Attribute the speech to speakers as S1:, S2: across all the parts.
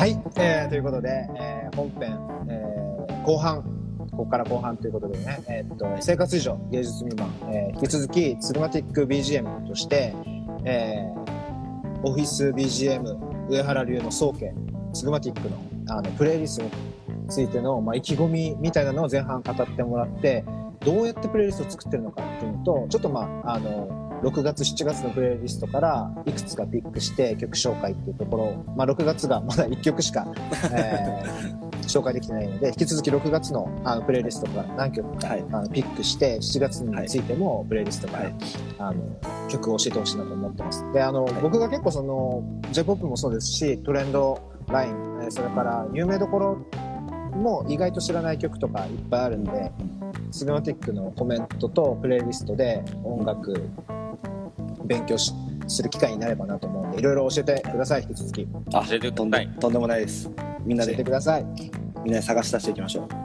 S1: はい、えーということで、えー本編、えー後半、ここから後半ということでね、えーっと生活以上芸術未満、えー引き続きツルマティック BGM として、えーオフィス BGM 上原流の総計ツルマティックのあのプレイリストについての、まあ、意気込みみたいなのを前半語ってもらってどうやってプレイリストを作ってるのかっていうのとちょっとまああの6月7月のプレイリストからいくつかピックして曲紹介っていうところ、まあ、6月がまだ1曲しか、えー紹介できてないので引き続き6月のあのプレイリストから何曲か、
S2: はい。
S1: あのピックして7月についてもプレイリストから、
S2: はい。
S1: あの曲を教えてほしいなと思ってます。であの、僕が結構その J-POP もそうですしトレンドラインえーそれから有名どころも意外と知らない曲とかいっぱいあるんで、シネマティックのコメントとプレイリストで音楽勉強しする機会になればなと思うんでいろいろ教えてください引き続き。
S2: あ
S3: 教えてく
S2: とん
S3: ださい。
S2: でとんでもないです。みんな
S1: 教え
S2: で
S1: てください。
S2: みんなで探し出していきましょう。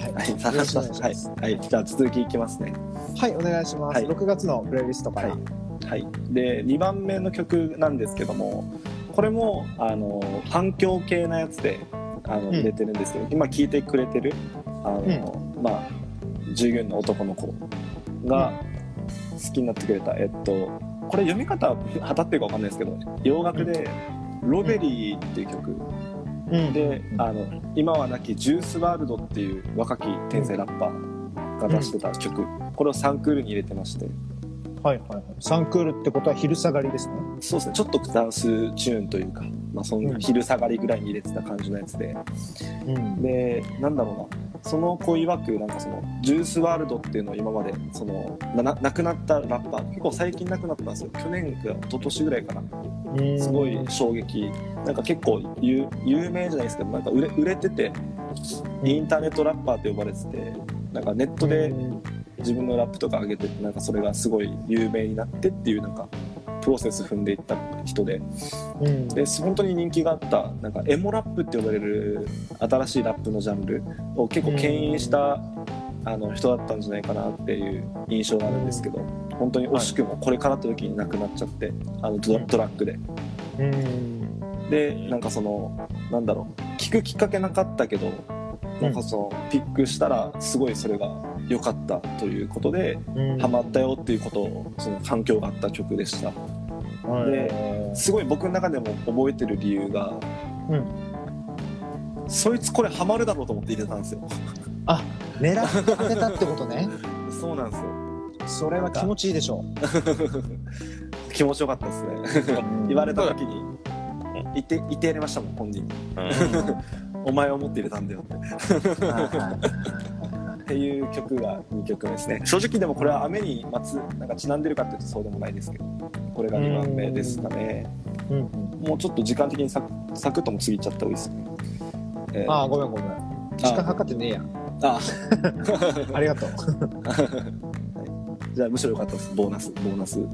S1: はい、
S2: 探し
S1: ます。
S2: はい、はい、じゃあ続きいきますね。
S1: はい、お願いします、
S2: はい。
S1: 6月のプレイリストから、
S2: はい。はい。で2番目の曲なんですけどもこれもあの反響系なやつであの
S1: うん。
S2: 入れてるんですけど、今聴いてくれてるあの、まあ従業員の男の子が好きになってくれた、えっとこれ読み方はたってるかわかんないですけど洋楽で「ロベリー」っていう曲。
S1: うん。
S2: であの今は亡きジュースワールドっていう若き天才ラッパーが出してた曲、これをサンクールに入れてまして。
S1: はいはいはい。サンクールってことは昼下がりですね。
S2: そうですね。ちょっとダンスチューンというか、まあ、そんな昼下がりぐらいに入れてた感じのやつで。
S1: うん。
S2: でなんだろうなその子曰くなんかそのジュースワールドっていうのを今までそのなな亡くなったラッパー結構最近亡くなったんですよ。去年か一昨年ぐらいかな。すごい衝撃。なんか結構有有名じゃないですけどなんか売れ売れててインターネットラッパーって呼ばれててなんかネットで自分のラップとか上げてってなんかそれがすごい有名になってっていうなんかプロセス踏んでいった人で。
S1: うん。
S2: で本当に人気があったなんかエモラップって呼ばれる新しいラップのジャンルを結構牽引したあの人だったんじゃないかなっていう印象があるんですけど本当に惜しくもこれからって時に亡くなっちゃってあのドトラックで。
S1: うん。
S2: でなんかそのなんだろう聞くきっかけなかったけどなんかそのピックしたらすごいそれが良かったということで
S1: うん。
S2: ハマったよっていうことをその反響があった曲でした。
S1: はい。
S2: ですごい僕の中でも覚えてる理由が、
S1: うん。
S2: そいつこれハマるだろうと思って入れたんですよ。
S1: 狙って当てたってことね。
S2: そうなんですよ。
S1: それは気持ちいいでしょ
S2: 気持ちよかったですね。
S1: う
S2: 言われた時に言って言ってやりましたもん本人に。
S3: うん
S2: お前を思って入れたんだよって。
S1: はいはい。
S2: っていう曲が2曲目ですね。正直でもこれは雨にまつなんかちなんでるかっていうとそうでもないですけど。これが2番目ですかね。
S1: うん。うん
S2: もうちょっと時間的にサクサクッとも過ぎちゃった方がいいですね、えー。
S1: ああごめんごめん。時間計ってねえや。
S2: あ
S1: ありがとう。
S2: じゃあむしろよかったです。ボーナスボーナス。はい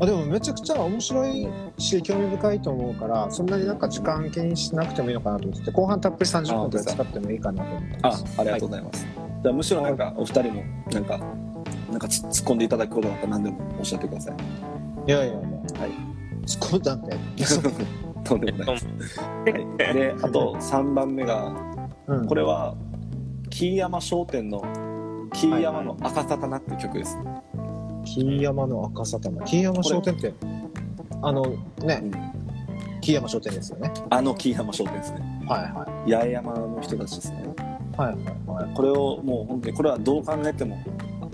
S1: あでもめちゃくちゃ面白いし興味深いと思うからそんなになんか時間気にしなくてもいいのかなと思ってて後半たっぷり30分くらい使ってもいいかなと思ってま
S2: あ
S1: す。
S2: ありがとうございます、じゃあむしろなんかお二人もなんかなんかつ突っ込んでいただくことだったら何でもおっしゃってください。
S1: いやいやいや。
S2: はい。
S1: 突っ込んだんて
S2: とんでもないです、はい、であと3番目が
S1: うん。
S2: これは木山商店の木山の赤さたなっていう曲です、
S1: 木山の赤さたま木山商店ってあのね。
S2: うん。
S1: 木山商店ですよね。
S2: あの木山商店ですね。
S1: はいはい。
S2: 八重山の人たちですね。
S1: はいはいはい。
S2: これをもう本当にこれはどう考えても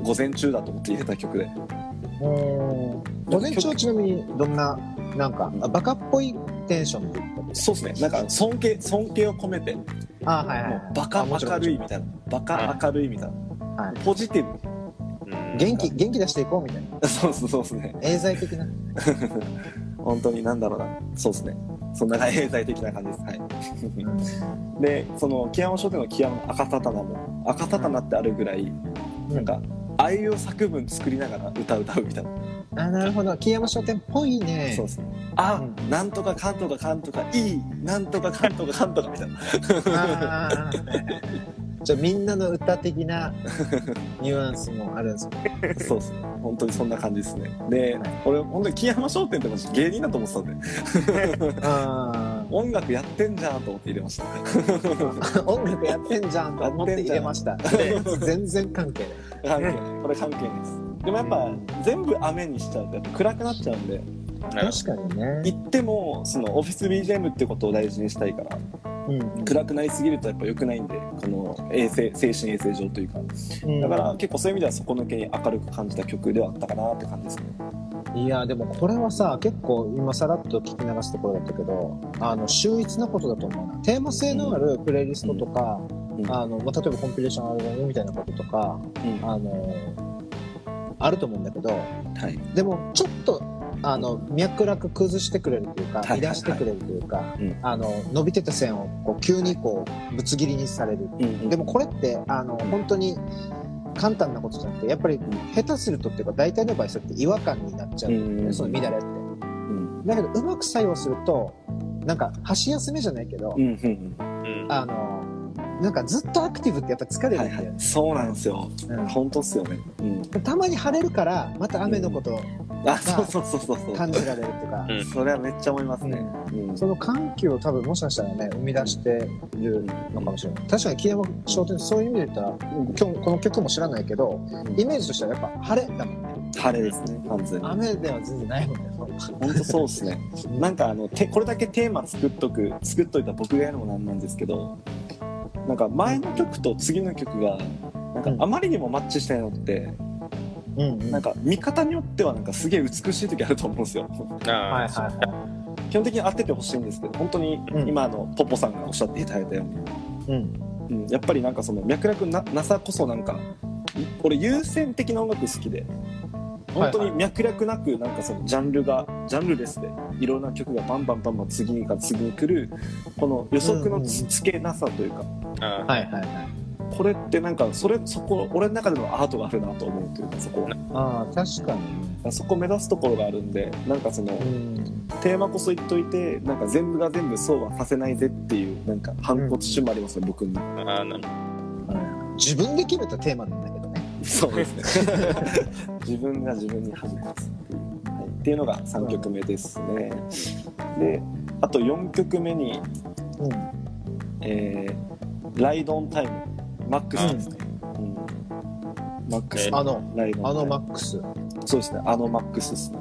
S2: 午前中だと思って入れた曲で。
S1: うん午前中はちなみにどんななんかあバカっぽいテンション？で
S2: そうですね。なんか尊敬尊敬を込めて。
S1: あはいはい
S2: バカ明るいみたいな。バカ明るいみたいな、
S1: はい。
S2: ポジティ
S3: うん
S1: 元気元気出していこうみたいな。
S2: ブ そうそうそうですね
S1: 英才的な。
S2: 本当になんだろうな。そうですね。そんな経済的な感じです。はい。でその木山商店の木山の赤さたなも赤さたなってあるぐらい、なんかあいう作文作りながら歌歌うみたいな、
S1: あなるほど。木山商店っぽいね。
S2: そうですね。あ、
S1: うん。
S2: なんとかかんとかかんとかいいなんとかかんとかかんとかみたいな
S1: じゃあみんなの歌的な ニュアンスもあるんですね。
S2: そうですね。本当にそんな感じですね。で俺本当に木山商店って芸人だと思ってたんで。
S1: あ
S2: 音楽やってんじゃんと思って入れました。
S1: 音楽やってんじゃんと思って入れました。で全然関係ない。
S2: 関係ない。これ関係ないです。でもやっぱ、全部雨にしちゃうとやっぱ暗くなっちゃうんで。
S1: 確かにね。
S2: 行ってもそのオフィス BGM ってことを大事にしたいから。
S1: うん
S2: 暗くなりすぎるとやっぱ良くないんでこの衛生精神衛生上というか。
S1: うん。
S2: だから結構そういう意味では底抜けに明るく感じた曲ではあったかなって感じですね。
S1: いやでもこれはさ結構今さらっと聞き流すところだったけどあの秀逸なことだと思うな。テーマ性のあるプレイリストとか、
S2: うん。
S1: あのまあ、例えばコンピレーションアルバムみたいなこととか
S2: うん。
S1: あのあると思うんだけど
S2: はい。
S1: でもちょっとあの脈絡崩してくれるというか
S2: はいはいはい。
S1: 乱してくれるというか、
S2: うん。
S1: あの伸びてた線をこう急にこうぶつ切りにされる。
S2: うん
S1: でもこれってあの本当に簡単なことじゃなくてやっぱり下手するとっていうか大体の場合そうやって違和感になっちゃう。んだその乱れって。
S2: うん。
S1: だけどうまく作用するとなんか箸休めじゃないけど、あのなんかずっとアクティブってやっぱ疲れるんだよ。ね、
S2: はいはい。そうなんですよ。
S1: うん。
S2: 本当っすよね。うん。
S1: たまに晴れるからまた雨のことを
S2: あそうそうそうそうそう。
S1: 感じられるっていうか、
S3: うん。
S2: それはめっちゃ思いますね。うん。
S1: その緩急を多分もしかしたらね生み出しているのかもしれない。確かに桐山商店そういう意味で言ったら今日この曲も知らないけどイメージとしてはやっぱ晴れだもんね。
S2: 晴れですね完全に。
S1: 雨では全然ないもんね。
S2: 本当そうっすね。なんかあのてこれだけテーマ作っとく作っといた僕がやるのもなんなんですけどなんか前の曲と次の曲がなんかあまりにもマッチしてないのって、
S1: うんうん。
S2: なんか見方によってはなんかすげえ美しい時あると思うんですよ。
S3: あ
S1: はい
S3: ー
S1: はい。は
S2: 基本的に当ててほしいんですけど本当に
S1: うん。
S2: 今あのポポさんがおっしゃっていただいたように、
S1: いうん。
S2: うん、やっぱりなんかその脈絡ななさこそなんか俺優先的な音楽好きで本当に脈絡なくなんかそのジャンルがジャンルレスでいろんな曲がバンバンバンバン次から次に来るこの予測のつつけなさというか
S1: はいはいはい
S2: これってなんかそれそこ俺の中でのアートがあるなと思うというかそこ。
S1: ああ確かにね。
S2: そこ目指すところがあるんでなんかその
S1: うん
S2: テーマこそ言っといてなんか全部が全部そうはさせないぜっていうなんか反骨心もありますね、僕に。
S3: あーなるほど。
S1: 自分で決めたテーマなんだね
S2: そうですね。自分が自分に恥かつっていう,、はい、っていうのが3曲目ですね。であと4曲目に
S1: うん。
S2: えー、ライドオンタイムマックスですね、うん。マックス、
S3: え
S1: あの
S2: ライドオンタイム
S1: あのマックス
S2: そうですね。あのマックスですね。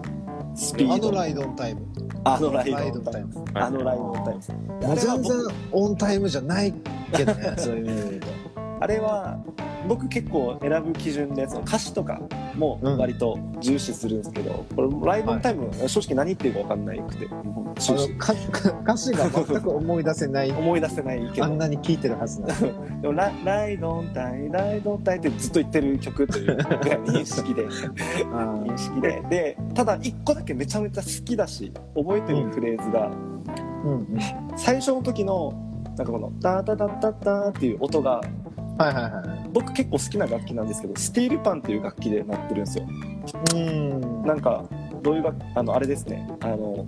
S2: スピード
S1: あのライド。オンタイム
S2: あのライドオンタイムあのライドオンタイム
S1: 全然
S2: 僕
S1: オンタイムじゃないけどね そういう。意味で
S2: あれは僕結構選ぶ基準でその歌詞とかも
S1: うん。
S2: 割と重視するんですけど、これライドオンタイム、正直何言ってるか分かんないくて
S1: 歌詞が全く思い出せない。
S2: 思い出せないけど。
S1: あんなに聴いてるはずなの。
S2: でもラライドオンタイムライドオンタイムってずっと言ってる曲という認識で。
S1: あ
S2: 認識で。でただ一個だけめちゃめちゃ好きだし覚えてるフレーズが、
S1: ーうんうん。
S2: 最初の時のなんかこの「タタタタタ」っていう音が
S1: はいはいはい
S2: 僕結構好きな楽器なんですけどスティールパンっていう楽器でなってるんですよ。
S1: うん。
S2: なんかどういう楽あのあれですね。あの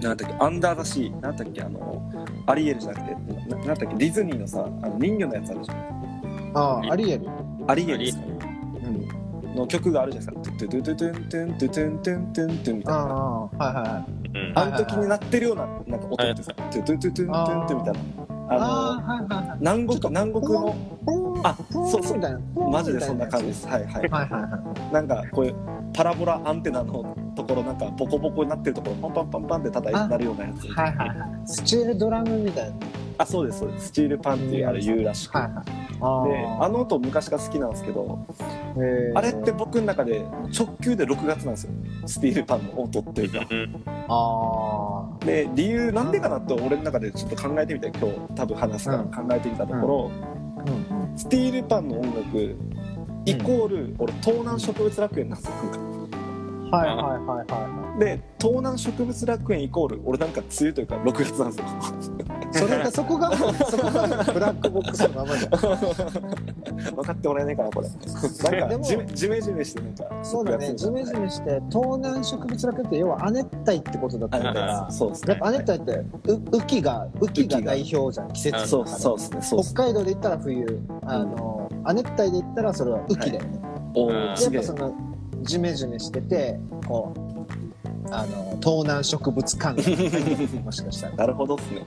S2: なんだっけ Under the Sea。なんだっけあのアリエルじゃなくてななんだっけディズニーのさあの人魚のやつあるじゃん。
S1: ああアリエル。
S2: アリエルですかね。うん。の曲があるじゃないですか。トゥトゥトゥトゥントゥントゥトゥントゥントゥントゥンみたいな
S1: ああはいはいはい。
S3: うん。
S2: あの時になってるようななんか音ってさトゥトゥトゥトゥントゥントゥンみたいなあの南国南国のあそうそう。マジでそんな感じです。はいはい。
S1: はいはいはい。
S2: なんかこういうパラボラアンテナのところなんかボコボコになってるところパンパンパンパンって叩いてなるようなやつ。
S1: はいはいはい。スチールドラムみたいな
S2: あそうですそうです。スチールパンっていうあれ言うらしく。
S1: はいはい。あ
S2: であの音昔から好きなんですけどあれって僕の中で直球で6月なんですよ。スティールパンの音っていうか。
S3: うん
S1: あ
S2: で理由なんでかなって俺の中でちょっと考えてみて今日多分話すから
S1: うん。
S2: 考えてみたところ、
S1: あうん。
S2: スティールパンの音楽イコール、俺東南植物楽園なんですよ
S1: はいはいはいは
S2: で東南植物楽園イコール俺なんか梅雨というか6月なんですよ。
S1: いそれがそこが そこがブラックボックスのままじゃん。
S2: 分かってもらえないかなこれ。なん
S1: でも
S2: かジメジメジメしてなんか
S1: そうだね。ジメジメして東南植物楽園って要は亜熱帯ってことだったから
S3: は
S2: そうですね。
S1: やっぱ亜熱帯ってう雨季が雨季が代表じゃん季節の
S2: そうそうですねそうです
S1: 北海道で言ったら冬。あの亜熱帯で言ったらそれは雨季だよね、
S2: お
S3: うん。
S2: ーすげえ
S1: やっぱそのジメジメしててこうあの盗難植物関係 もしかしたら。
S2: なるほどっすね。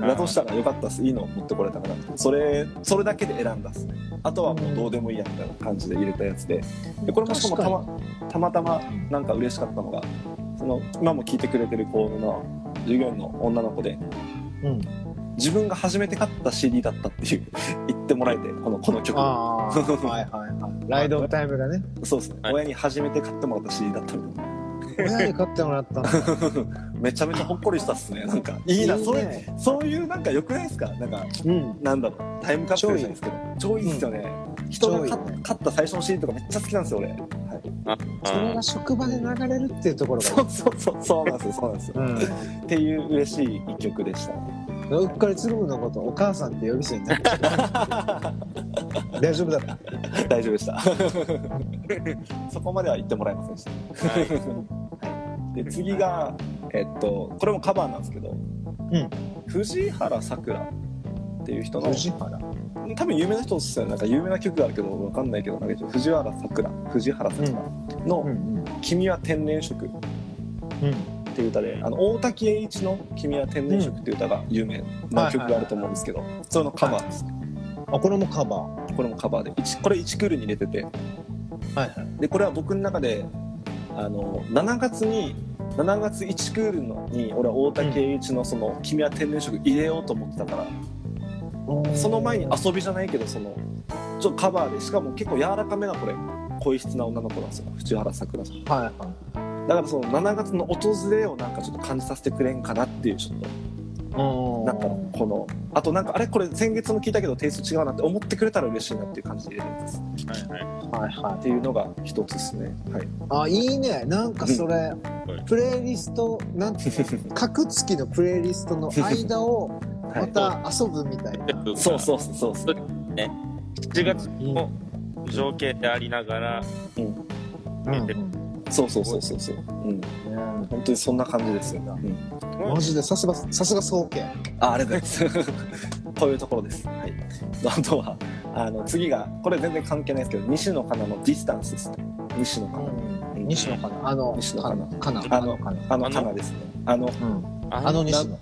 S2: だとしたらよかったっす。いいの持ってこれたからそれそれだけで選んだっすね。あとはもうどうでもいいやみたいな感じで入れたやつで。でこれもしかもたまたまたまなんか嬉しかったのがその今も聞いてくれてる子の従業員の女の子で
S1: うん。
S2: 自分が初めて買った CD だったっていう 言ってもらえてこのこの曲。
S1: はいはいはい。ライドオブタイムがね。
S2: そうですね、
S3: はい。
S2: 親に初めて買ってもらった CD だったみたい
S1: 親に買ってもらったんだ
S2: なめちゃめちゃほっこりしたっすね。なんかいいな。そういう
S1: ね
S2: そういうなんか良くないですか？なんか
S1: うん。
S2: なんだろう。タイムカプセルじゃないですけど。超いいっすよね、人が買
S1: 超い。いね
S2: 買った最初の CD とかめっちゃ好きなんですよ俺、はい、
S3: あ
S1: それが職場で流れるっていうところが。
S2: そうそうそうそうなんですよそうなんですよ、
S1: うん。
S2: っていう嬉しい一曲でした。
S1: うっかりつぐむのことお母さんって呼び捨てになっちゃう大丈夫だった？
S2: 大丈夫でした。そこまでは言ってもらえませんでした。
S3: はい
S2: で次がえっとこれもカバーなんですけど、
S1: うん。
S2: 藤原さくらっていう人の
S1: 藤原。
S2: 多分有名な人ですよね。なんか有名な曲があるけどわかんないけどなんか藤原さくら藤原さくらの
S1: ん「
S2: 君は天然色」っ
S1: うん。
S2: ていう歌であの大滝栄一の「君は天然色」っていう歌が有名な曲があると思うんですけどそれのカバーです。
S1: あこれもカバー。
S2: これもカバーで。一これ1クールに入れてて。
S1: はいはい。
S2: でこれは僕の中であの7月に7月1クールのに俺は大竹栄一のその「君は天然色」入れようと思ってたから、その前に遊びじゃないけどそのちょっとカバーでしかも結構柔らかめなこれ。声質な女の子なんですよ。藤原さくらさん。
S1: はいはい。
S2: だからその7月の訪れをなんかちょっと感じさせてくれんかなっていうちょっとなんかこのあとなんかあれこれ先月も聞いたけどテイスト違うなって思ってくれたら嬉しいなっていう感じで。入れてます
S3: はいはい。
S1: はいはい。
S2: っていうのが一つですね。はい。
S1: あいいね。なんかそれ、プレイリストなんていうの？格付きのプレイリストの間をまた遊ぶみたいな、
S2: そうそうそうそう。そう
S3: 7月の情景でありながら、
S1: うん。うん
S2: そうそうそうそう。そううん。
S1: ね
S2: 本当にそんな感じですよ、うん、
S1: マジでさすがさすが総研。
S2: あありがとうございます。こういうところです。はい。あとはあの次がこれ全然関係ないですけど西野カナのディスタンスですね。西野カナ、うん
S1: 西野かなあの
S2: 西野かな
S1: かな
S2: あの
S1: かな。
S2: あの
S3: あの
S2: カナですね。あの
S1: うん。
S3: あ
S1: あの西野。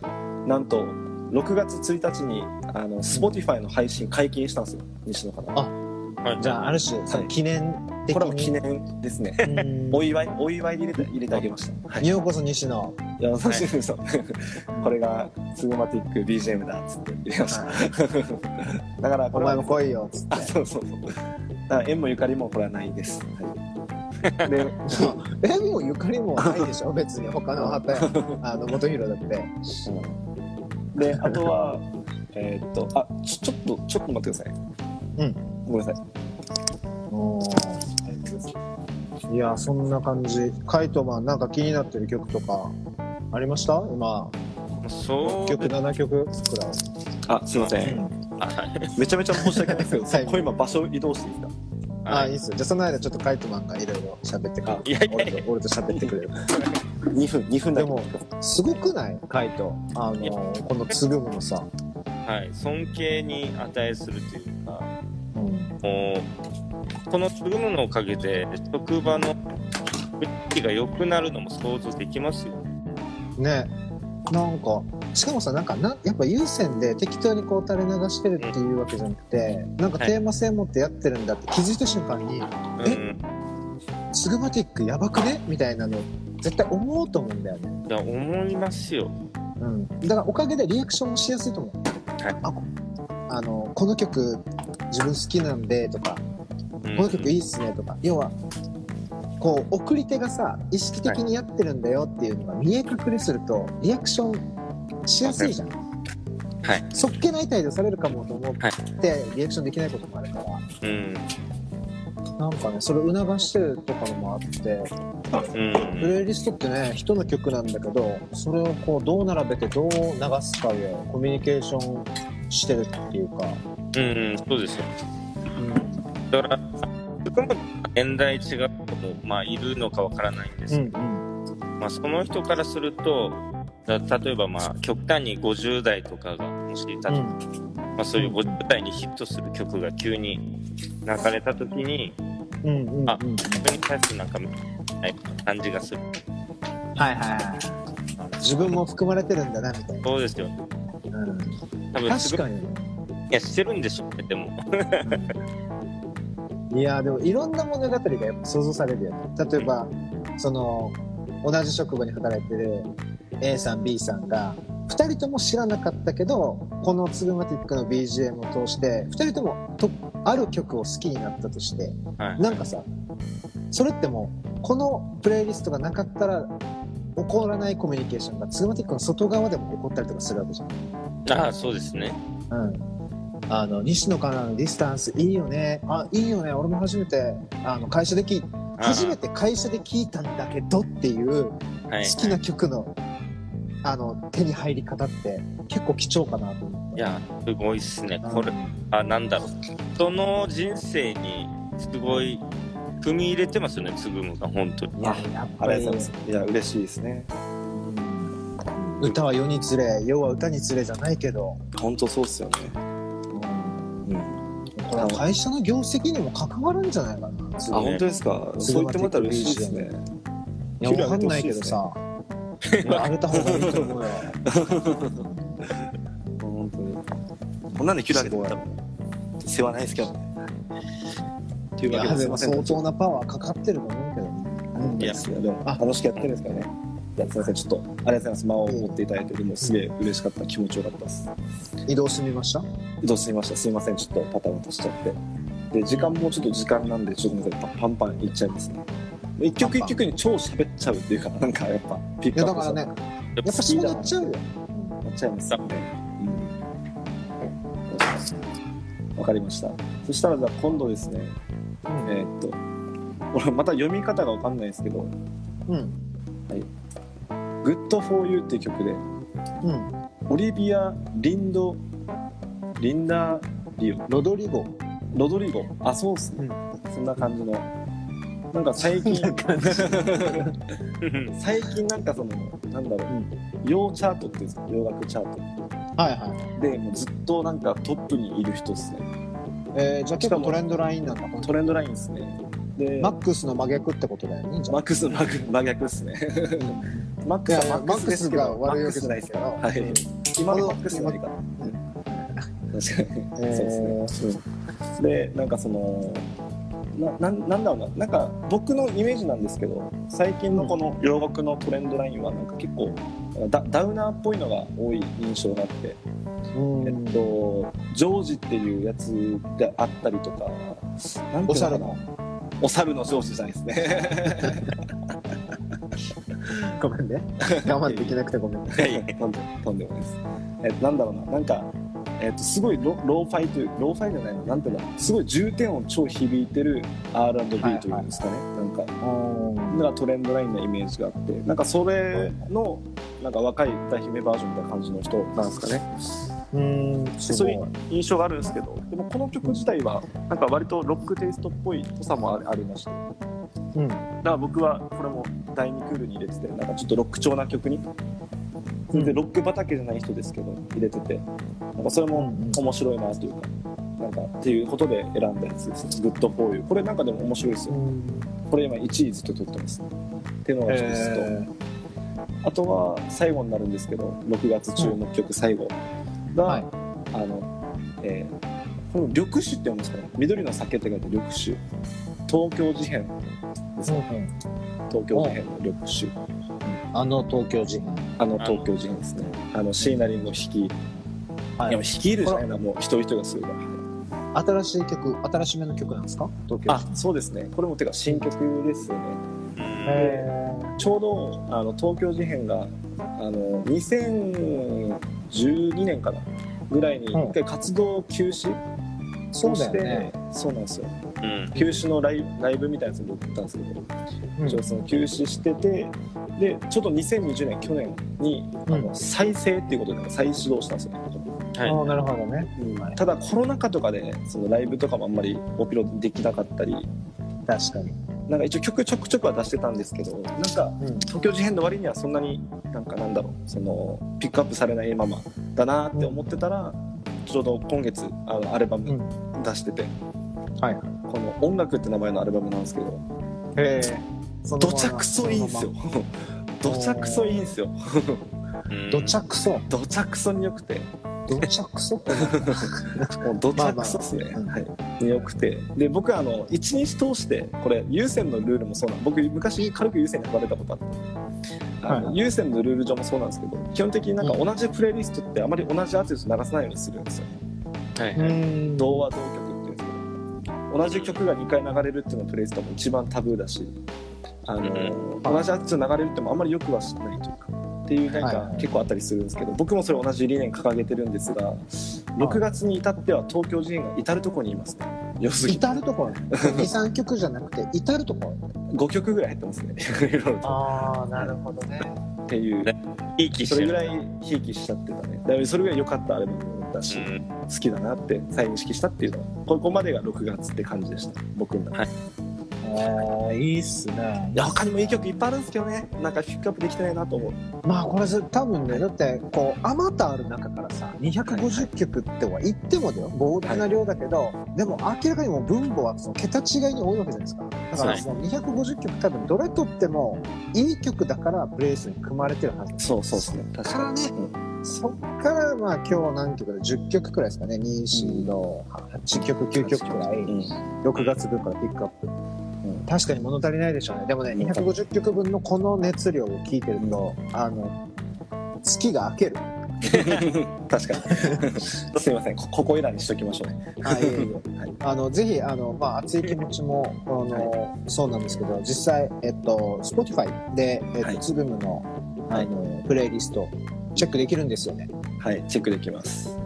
S2: なんと6月1日にあの Spotify の配信解禁したんですよ。西野カナ。
S1: あ
S3: はい。
S1: じゃあある種、その記念的に。
S2: これは記念ですね。
S1: うん。
S2: お祝いお祝いで入れて入れてあげました。はい。
S1: ようこそ西野。
S2: いや楽しみですよ。これがスグマティック BGM だっつって入れました。だからこれは。
S1: お前も来いよっつっ
S2: あ
S1: て
S2: そうそうそう。だから縁もゆかりもこれはないです、はい、で
S1: 縁もゆかりもないでしょ？別に他の旗や あの元弘だって。
S2: であとはえーっとあちょちょっとちょっと待ってください。
S1: うん
S2: ごめんなさい。
S1: いやそんな感じ。カイトマンなんか気になってる曲とかありました？今。
S3: そう
S1: 曲7曲くらい。
S2: あすいません。
S3: あはい
S2: めちゃめちゃ申し訳ないですけど
S1: はい
S2: これ今場所移動していいですか？
S1: あいいっすよ。じゃあその間ちょっとカイトマンがいろいろ喋ってくれる。
S3: いやいやいや。
S1: 俺と俺と喋ってくれる。
S2: 2分2分だけ。
S1: でもすごくない？カイト。あのこのつぐむのさ、
S3: はい、尊敬に値するというかこのつぐむのおかげで職場の雰囲気が良くなるのも想像できますよ
S1: ね。なんかしかもさなんかなやっぱ優先で適当にこう垂れ流してるっていうわけじゃなくてなんかテーマ性持ってやってるんだって気づいた瞬間にえ
S3: うん「
S1: スグマティックやばくね?」みたいなの絶対思うと思うんだよね、
S3: いや思いますよ。
S1: うん、だからおかげでリアクションもしやすいと思う、
S3: はい。
S1: あこあのこの曲自分好きなんでとか
S3: うん。
S1: この曲いいっすねとか、要はこう送り手がさ意識的にやってるんだよっていうのが見え隠れするとリアクションしやすいじゃん、
S3: はい。
S1: そっけない態度されるかもと思って、
S3: は
S1: リアクションできないこともあるから。
S3: うん。
S1: なんかねそれを促してるとかのもあって
S3: うん。
S1: プレイリストってね人の曲なんだけどそれをこうどう並べてどう流すかでコミュニケーションしてるっていうか、
S3: うんうんそうですよ。だからそこも年代違う人もまあいるのかわからないんです。けど、まあ、その人からするとだ例えばまあ極端に50代とかがもしいたと、まあ、そういう50代にヒットする曲が急に流れた時に
S1: うんうんうん
S3: あそれに対するなんか感じがする。
S1: はいはいはい。はい。自分も含まれてるんだな、みたいな。
S3: そうですよ。
S1: うん、
S3: 多分
S1: 確かに。
S3: いや、してるんでしょうね、でも。
S1: いやでもいろんな物語がやっぱ想像されるよね。例えば、その、同じ職場に働いてる A さん B さんが、2人とも知らなかったけど、このツグマティックの BGM を通して、2人ともとある曲を好きになったとして、
S3: はい。
S1: なんかさ、それってもう、このプレイリストがなかったら、起こらないコミュニケーションがツグマティックの外側でも起こったりとかするわけじゃん。
S3: ああ、そうですね。
S1: うん。あの、西野からのディスタンスいいよね。あ、いいよね。俺も初めて、あの、会社で聞い、初めて会社で聞いたんだけどっていう好
S3: はい、
S1: きな曲の、あの、手に入り方って結構貴重かなと思って。
S3: いや、すごいっすね。これ、あ、なんだろう。人の人生に、すごい、踏み入れてますよね、つぐむが、本当に。
S1: いや、やっぱり
S2: ありがとうございや嬉しいですね
S1: うん歌は世につれ、世は歌につれじゃないけど、
S2: 本当そうっすよね。うん。
S1: これは会社の業績にも関わるんじゃないかな。
S2: あ本当ですか？そう言ってもらったら嬉しいですね。
S1: いや、わかんないけどさ。いや上げた方がいいと思うよ。
S2: 本当に。こんなんでキュラゲても多分世話ないですけどね。ってい
S1: や、
S2: わけですい
S1: でも相当なパワーかかってると思うけどね。
S2: いやでも楽しくやってるんですからねいやす。いませんちょっとありがとうございます。間を持っていただいてでもすげえ嬉しかった気持ちよかったです。
S1: 移動済みました？
S2: どうすみました。すいませんちょっとパタパタしちゃって。で時間もちょっと時間なんでちょっとごめんなさいパンパンいっちゃいますね。一曲一曲に超喋っちゃうっていうかなんかやっぱピックアップした
S1: だからね、やっぱそうなっちゃうよ。
S2: やっちゃいますよね。わかりました。そしたらじゃあ今度ですね、えーっと、これまた読み方がわかんないですけど、
S1: うん。
S2: Good for You っていう曲で、
S1: うん。
S2: オリビア・リンド、リンダー・リオ、
S1: ロドリゴ。
S2: ロドリゴ、あ、そうっすね。そんな感じの、なんか最近、最近なんかその、なんだろう、洋チャートっていうんですか、洋楽チャート。
S1: はいはい。
S2: で、もうずっとなんかトップにいる人っすね。
S1: えー、じゃあ結構トレンドラインなんだ。
S2: トレンドラインですね。で、
S1: マックスの真逆ってことだよね。
S2: マックス、マグ真逆ですね。マックスはマックス
S1: が悪いわけ
S2: じゃないですから。はい。今のマックスじゃないから。確かに。そうですね。うんで、なんかその、ななんなんだろうな、なんか僕のイメージなんですけど、最近のこの洋楽のトレンドラインは、なんか結構ダ、ダウナーっぽいのが多い印象があって、
S1: うん
S2: えっと、ジョージっていうやつであったりとか、なんていうのかな
S1: お猿の。
S2: お猿のジョージじゃないですね。
S1: ごめんね。我慢できなくてごめんね。
S2: いやいや、とんでとんでもないです。えっと、なんだろうな、なんか、えっと、すごいロローファイという、ローファイじゃないの、なんていうんだろう、すごい重低音超響いてる R&B というんですかね、なんか、なんかトレンドラインなイメージがあって、なんかそれの、なんか若い歌姫バージョンみたいな感じの人なんですかね。
S1: うん、
S2: そういう。印象があるんですけど、でもこの曲自体は、なんか割とロックテイストっぽい良さもあありまして、
S1: うん。
S2: だから僕はこれも第2クールに入れててなんかちょっとロック調な曲に全然ロック畑じゃない人ですけど入れてて。なんかそれも面白いなというかなんかっていうことで選んだやつです。ね「 good 4 u。これなんかでも面白いですよ。これ今1位ずっと取ってます。ねっていうのが一つと、
S1: え
S2: あとは最後になるんですけど6月中の曲最後が、
S1: はい。
S2: あの、えーこの緑酒って読むんですかね？緑の酒って書いて緑酒。東京事変。ですね東京事変の緑酒。
S1: あの東京事変。
S2: あの東京事変ですね。あの椎名林檎率いる、
S1: はい。
S2: や率いるじゃないなもう一人一人がするから
S1: 新しい曲、新しめの曲なんですか？東京
S2: あそうですね。これもてか新曲ですよね。
S1: へ
S2: ちょうどあの東京事変があの2012年かな。ぐらいに一回活動休止。
S1: そうだよ
S2: して、
S1: ね。
S2: そうなんですよ。
S3: うん。
S2: 休止のライブライブみたいなやつに僕行ったんですけど、
S1: うん。
S2: 一応その休止しててでちょっと2020年去年に、あ
S1: う
S2: の再生っていうことで再始動したんですよね、
S3: は
S1: ああ、なるほどね。
S2: うん。ただコロナ禍とかでそのライブとかもあんまりオペロできなかったり。
S1: 確かに。
S2: なんか一応曲ちょくちょくは出してたんですけどなんか
S1: うん。
S2: 東京事変の割にはそんなになんかなんだろうそのピックアップされないままだなって思ってたら、ちょうど今月あのアルバム
S1: うん
S2: 出してて、
S1: はい。
S2: この「音楽」って名前のアルバムなんですけど
S1: へえ。
S2: どちゃくそいいんですよ。どちゃくそいいんですよ
S3: うん
S1: どちゃくそ。
S2: どちゃくそによくて
S1: どちゃくそって
S2: もうどちゃくそですね、
S1: まあまあ
S2: はい、によくて。で僕はあの一日通してこれ優先のルールもそうなん僕昔軽く優先に呼ばれたことあって。あの、
S1: はい。
S2: 優先のルール上もそうなんですけど基本的になんか同じプレイリストってあまり同じアーティスト流さないようにするんですよ。
S3: はい。はい
S1: ん。
S2: 童話同曲っていうんですけど同じ曲が2回流れるっていうのがプレイリストも一番タブーだしあの、
S3: うん。
S2: 同じアーティスト流れるってもあんまりよくはしないというかっていう変化
S1: はいはい
S2: 結構あったりするんですけど、僕もそれ同じ理念掲げてるんですが6月に至っては東京事変が至る所にいますね。良すぎて
S1: 至るところ23曲じゃなくて至るところ
S2: 5曲ぐらい入ってますね。いろいろと。
S1: ああなるほどね。
S2: っていう。
S3: い
S2: それぐらいひいきしちゃってたね。だからそれぐらい良かったアルバムだし、
S3: うん。
S2: 好きだなって再認識したっていうのはここまでが6月って感じでした。僕の中で
S1: えー、いいっすね
S2: いや他にもいい曲いっぱいあるんですけどね。なんかピックアップできてないなと思う。
S1: まあこれず多分ねだってこうあまたある中からさ250曲っては言ってもだよ。膨大な量だけど、でも明らかにもう分母はその桁違いに多いわけじゃないですか。だから
S3: はい。
S1: もう250曲多分どれとってもいい曲だからプレイリストに組まれてるはず。
S2: そうそうですね確
S1: からね
S2: かに、うん
S1: そっからまあ今日何曲で10曲くらいですかね。2、4、6、8曲、9曲くらい、
S2: うん
S1: 6月分からピックアップ。
S2: ん
S1: 確かに物足りないでしょうね。でもね、
S2: うん。
S1: 250曲分のこの熱量を聞いてると、あの、月が明ける。
S2: 確かに。すいません。こここいらにしときましょう。ね
S1: あ、い。
S2: はい。
S1: あの、ぜひ、あの、まあ、熱い気持ちも、あの、そうなんですけど、実際、えっと、Spotify で、えっ
S2: はい。
S1: と、つぶむの、
S2: はい。
S1: あの、プレイリスト、チェックできるんですよね。
S2: はいチェックできます。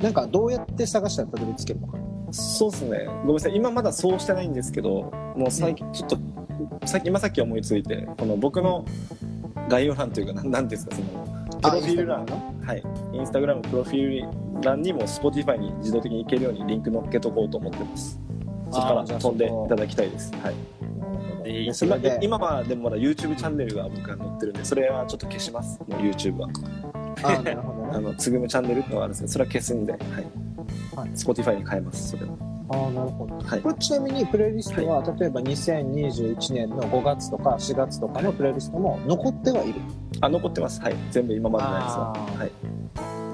S1: なんか、どうやって探したらたどり着けるのかな
S2: そうですね。ごめんなさい。今まだそうしてないんですけどもう最近ちょっと、さっき今さっき思いついてこの僕の概要欄というかなんですかそのプロフィール欄。
S1: の
S2: はい。インスタグラムプロフィール欄にも Spotify に自動的に行けるようにリンク載っけとこうと思ってます。そこから飛んでいただきたいです。はい。
S1: でそれで、
S2: 今はでもまだ YouTube チャンネルが僕は載ってるんでそれはちょっと消します。もう YouTube は。
S1: あなるほどね。
S2: あのつぐむチャンネルってのがあるんですけどそれは消すんで、はい
S1: はい
S2: Spotify に変えますそれは
S1: ああ、なるほど。
S2: はい。
S1: これちなみにプレイリストは、例えば2021年の5月とか4月とかのプレイリストも残ってはいる。
S2: あ残ってます。はい。全部今までのやつは。はい。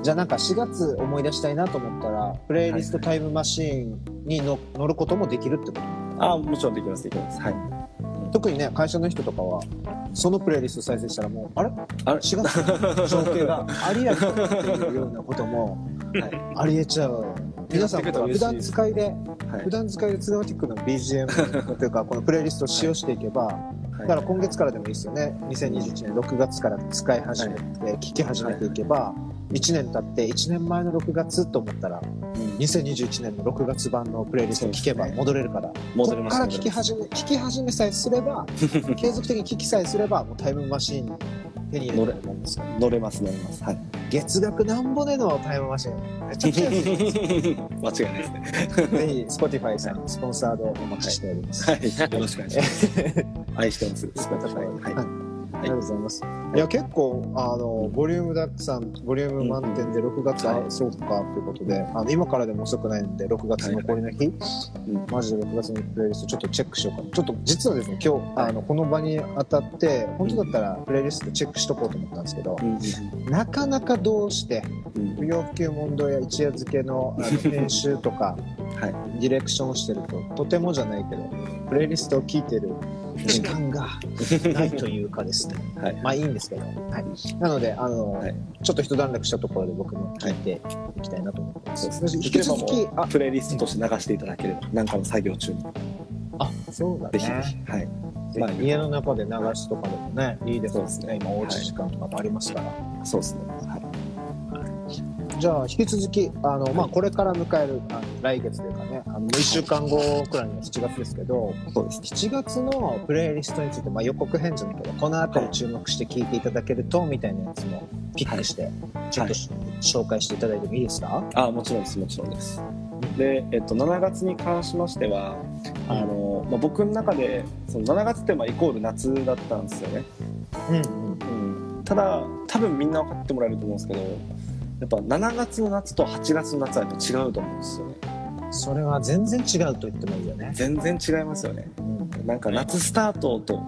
S1: じゃあなんか4月思い出したいなと思ったら、プレイリストタイムマシーンにの乗ることもできるってこと
S2: あもちろんできますできます。はい。
S1: 特にね、会社の人とかは、そのプレイリスト再生したらもう、あれ？
S2: あれ
S1: ?4 月の情景がありありとっていうようなことも
S2: はい。
S1: ありえちゃう。皆さんも普段使いで、
S2: はい。
S1: 普段使いでツナマティックの BGM というか、このプレイリストを使用していけば、
S2: はい。
S1: だから今月からでもいいですよね。2021年6月から使い始めて、聞き始めていけば、1年経って1年前の6月と思ったら、
S2: うん。
S1: 2021年の6月版のプレイリストを聞けば戻れるから、
S2: 戻ります
S1: こっから聞き始め、聞き始めさえすれば、継続的に聞きさえすれば、もうタイムマシーン手に入れ。
S2: 乗れます乗れますはい。
S1: 月額なんぼでのタイムマシーン。
S2: 間違いないですね。
S1: ぜひ、Spotify さん、スポンサードお待ちしております。
S2: はい。よろしくお願いします。愛してます。 Spotify はい。
S1: はいありがとうございます。い。や、結構、あの、ボリュームだくさん、ボリューム満点で6月、
S2: は
S1: そうか、ということで、あの、今からでも遅くないので、6月残りの日、
S2: うん。
S1: マジで6月のプレイリストちょっとチェックしようか。な。ちょっと、実はですね、今日、あの、この場に当たって、本当だったらプレイリストチェックしとこうと思ったんですけど、なかなかどうして、
S2: うん。
S1: 不要不急問答や一夜漬けのあの 編集とか、
S2: はい。
S1: ディレクションしてると、とてもじゃないけど、プレイリストを聞いてる時間がないというかですね。
S2: はい。
S1: まあいいんですけど。はい。なので、あの、
S2: はい。
S1: ちょっと一段落したところで僕も聞いていきたいなと思ってます。
S2: そうですね。
S1: 引き続き、あ、
S2: プレイリストとして流していただければ何かの作業中に。
S1: あ、そうだ
S2: ぜひぜ
S1: ね。
S2: ひ。はい。
S1: まあ家の中で流しとかでもね、いいです
S2: そうですね。
S1: 今おうち時間とかもありますから。
S2: そうですね。はい
S1: じゃあ、引き続き、あの、まあこれから迎える、あの来月というかね、あの、1週間後くらいの7月ですけど、
S2: そうです
S1: 7月のプレイリストについて、まあ、予告編じゃないけどこの辺り注目して聞いていただけるとみたいなやつもピックして、ちょっと、紹介していただいてもいいですか？
S2: あもちろんですもちろんです。で、えっと、7月に関しましてはあの、まあ、僕の中でその7月ってまあイコール夏だったんですよね、
S1: うんうん。
S2: うん、ただ多分みんな分かってもらえると思うんですけどやっぱ7月の夏と8月の夏はやっぱ違うと思うんですよね。
S1: それは全然違うと言ってもいいよね、
S2: 全然違いますよね。
S1: うん。
S2: なんか夏スタートと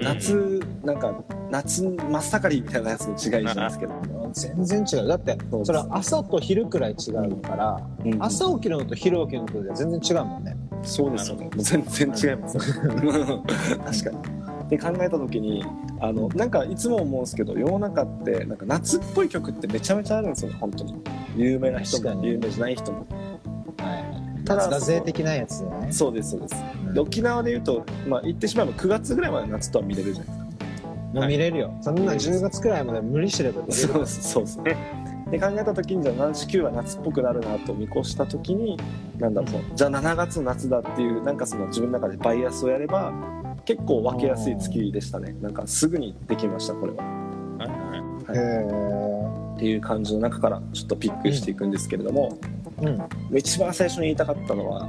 S2: 夏なんか夏真っ盛りみたいなやつの違いじゃないですけど、
S1: 全然違う。だって
S2: そ
S1: れは朝と昼くらい違うから、
S2: うん。
S1: 朝起きるのと昼起きるのとでは全然違うもんね。
S2: そうですよね。もう全然違いますよ 確かにで考えた時にあのなんかいつも思うんですけど世の中ってなんか夏っぽい曲ってめちゃめちゃあるんですよね本当に。有名な人も有名じゃない人も。
S1: はい。
S2: ただ
S1: 夏だぜ的なやつね。
S2: そうですそうです。
S1: うん。
S2: で沖縄でいうと、まあ、言ってしまえば9月ぐらいまで夏とは見れるじゃないですか。
S1: もう見れるよ。そんな10月くらいまで無理してれば見れる。
S2: そうそうですね。で考えた時にじゃあ何子9は夏っぽくなるなと見越した時になんだろうそうじゃあ7月の夏だっていうなんかその自分の中でバイアスをやれば結構分けやすい月でしたね。なんかすぐにできましたこれは。
S3: はい
S2: っていう感じの中からちょっとピックしていくんですけれども、
S1: うん。
S2: 一番最初に言いたかったのは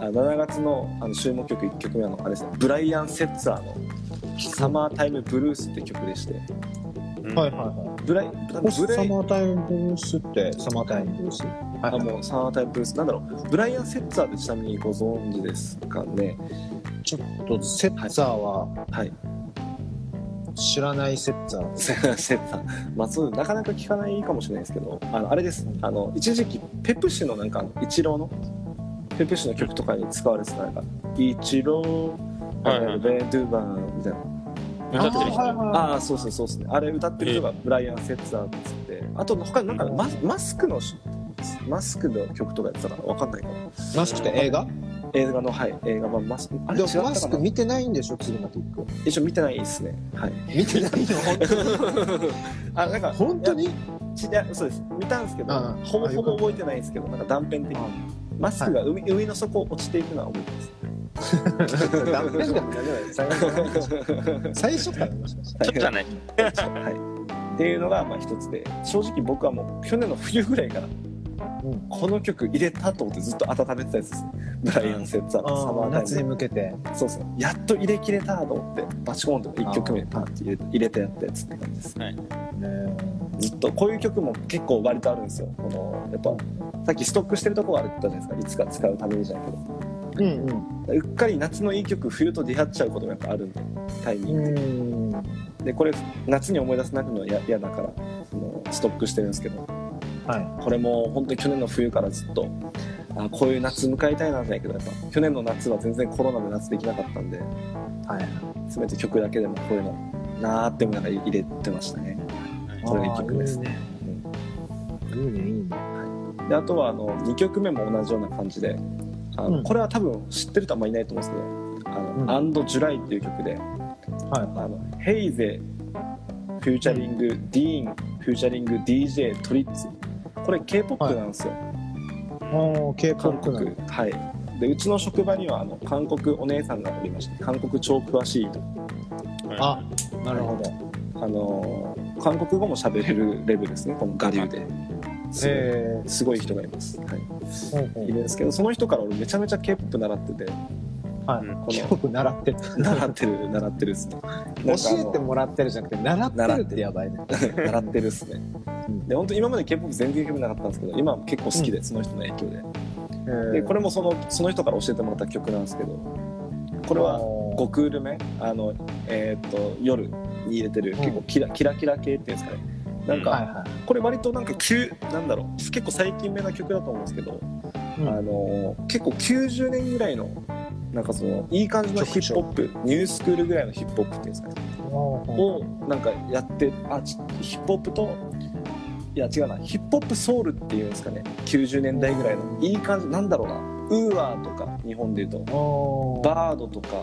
S2: あ7月のあの注目曲1曲目はあのあれですね。ブライアン・セッツァーの「サマータイム・ブルース」って曲でして。
S3: うん。
S1: はいはいは
S2: ブライ
S1: い
S2: ブライ
S1: サマータイムブルースってサマータイムブルース？
S2: あもうサマータイム・ブルース。なんだろう。ブライアン・セッツァーってちなみにご存知ですかね
S1: ちょっとセッツァーは
S2: はい。
S1: 知らないセッツァー。
S2: セッツァー。まあそうなかなか聞かないかもしれないですけどあのあれです。あの一時期ペプシのなんかイチローのペプシの曲とかに使われてたなんか「イチロー」
S3: はいはい
S2: ベドゥバン」みたいな。
S3: 歌ってる人。
S1: あーはいはい
S2: ああそうそうそうですね。あれ歌ってる人がブライアン・セッツァーっつって。あと他になんかママスクのマスクの曲とかやってたからわかんないかな
S1: マスクって映画？
S2: 映画のはい映画版マスクあれ
S1: マスク見てないんでしょ次のティック。
S2: 一応見てないですね。はい。
S1: 見てないの？本当に
S2: あなんか
S1: 本当に？
S2: いやそうです。見たんですけど
S1: ああ
S2: ほぼほぼ覚えてないんですけどなんか断片的に。マスクが海,、海の底を落ちていくのは覚えてます。
S1: 断片でも最初からもしかして。
S3: ちょっとじゃない。
S2: はい、っていうのがまあ一つで正直僕はもう去年の冬ぐらいから
S1: うん。
S2: この曲入れたと思ってずっと温めてたやつです。ねブライアン・セッツァーのサマータイ
S1: 夏に
S2: ム
S1: 向けて。
S2: そうそう。やっと入れきれたと思ってバチコーンと1曲目パンって入れて入れてやったやつって感じです。
S1: ね
S2: ずっとこういう曲も結構割とあるんですよ。このやっぱさっきストックしてるとこあるったじゃないですか。いつか使うためにじゃないけど
S1: うん
S2: うっかり夏のいい曲冬と出会っちゃうこともやっぱあるんでタイミングで,、これ夏に思い出せなくのは嫌嫌だからそのストックしてるんですけど
S1: は
S2: これも本当に去年の冬からずっとあこういう夏迎えたいなんじゃないけどやっぱ去年の夏は全然コロナで夏できなかったんで
S1: いはい。
S2: せめて曲だけでもこういうのなーって思いながら入れてましたね。これが1曲目ですね。
S1: いいねいいね。
S2: であとはあの2曲目も同じような感じであの、
S1: うん。
S2: これは多分知ってるとあんまいないと思うんですけど「あの
S1: うん。
S2: アンド・ジュライ」っていう曲で
S1: はい。
S2: あのヘイゼフューチャリング、ディーンフューチャリング DJ トリッツこれ K-POP なんですよ、
S1: おー K-POP
S2: 韓国
S1: なの
S2: はい。でうちの職場にはあの韓国お姉さんがおりまして韓国超詳しいと。
S1: あなるほど。
S2: あのー韓国語も喋れるレベルですねこの我流で。すごい
S1: え
S2: すごい人がいます、はい、
S1: ーほうほう。
S2: いるんですけどその人から俺めちゃめちゃ K-POP 習ってて。
S1: はい。
S3: うん
S2: この。
S1: K-POP 習ってる。
S2: 習ってる習ってるっすね。
S1: 教えてもらってるじゃなくて習ってるってやばいね。
S2: 習ってるっすね。
S1: うん
S2: で本当今まで K-POP 全然興味なかったんですけど今は結構好きで、その人の影響で。でこれもそのその人から教えてもらった曲なんですけどこれは5クール目あの、えーっと夜に入れてる結構キラ,、キラキラ系っていうんですかね。なんか、
S1: はいは
S2: これ割となんか急なんだろう結構最近目な曲だと思うんですけど、
S1: うん。
S2: あの結構90年ぐらいのなんかそのいい感じのヒップホップニュースクールぐらいのヒップホップっていうんですかね。をなんかやってあちヒップホップといや違うな。ヒップホップソウルっていうんですかね。90年代ぐらいの。いい感じ。なんだろうな。ウーアーとか日本で言うと。バードとか。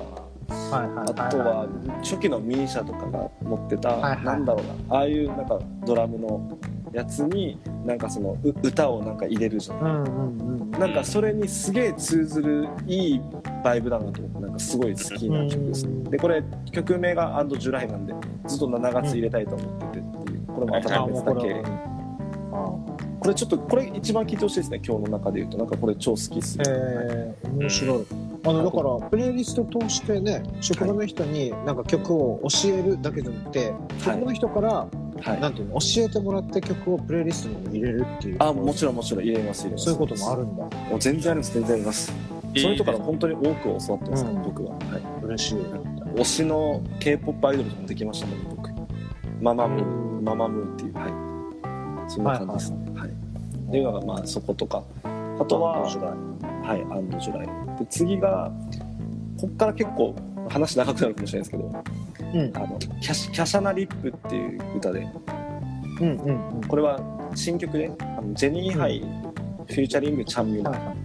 S1: はいはい
S2: あとは初期のミーシャとかが持ってた、
S1: はいはい。
S2: なんだろうな。ああいうなんかドラムのやつになんかそのう歌をなんか入れるじゃん。
S1: うんうんうん。
S2: なんかそれにすげえ通ずるいいバイブだなと思ってなんかすごい好きな曲です。
S1: うん
S2: でこれ曲名が「アンド・ジュライ」なんでずっと7月入れたいと思っててっていう。これも
S1: あ
S2: 温めてた系。
S1: もうこれ
S2: ちょっとこれ一番聴いてほしいですね今日の中で言うと。なんかこれ超好きっすね。
S1: えー、面白い。あのだからプレイリスト通してね職場の人になんか曲を教えるだけじゃなくて、職場の人から、
S2: はい。
S1: なんていうの教えてもらった曲をプレイリストに入れるっていう。
S2: あもちろんもちろん入れます入れます。
S1: そういうこともあるんだ。
S2: もう全然あります全然あります。その人から本当に多く教わってますから、
S1: うん。
S2: 僕は、はい、
S1: 嬉しい。
S2: 推しの k p o p アイドルとかもできましたもん僕。ママムーママムーっていうはいそんな感じですね。はい、っていうのがまあそことか。あとははいアンドジュライで次がこっから結構話長くなるかもしれないですけど
S1: うん。
S2: あのキャシキャシャナリップっていう歌で。
S1: うんうんうん。
S2: これは新曲であのジェニーハイ、フューチャリングチャンミナ、
S1: はいは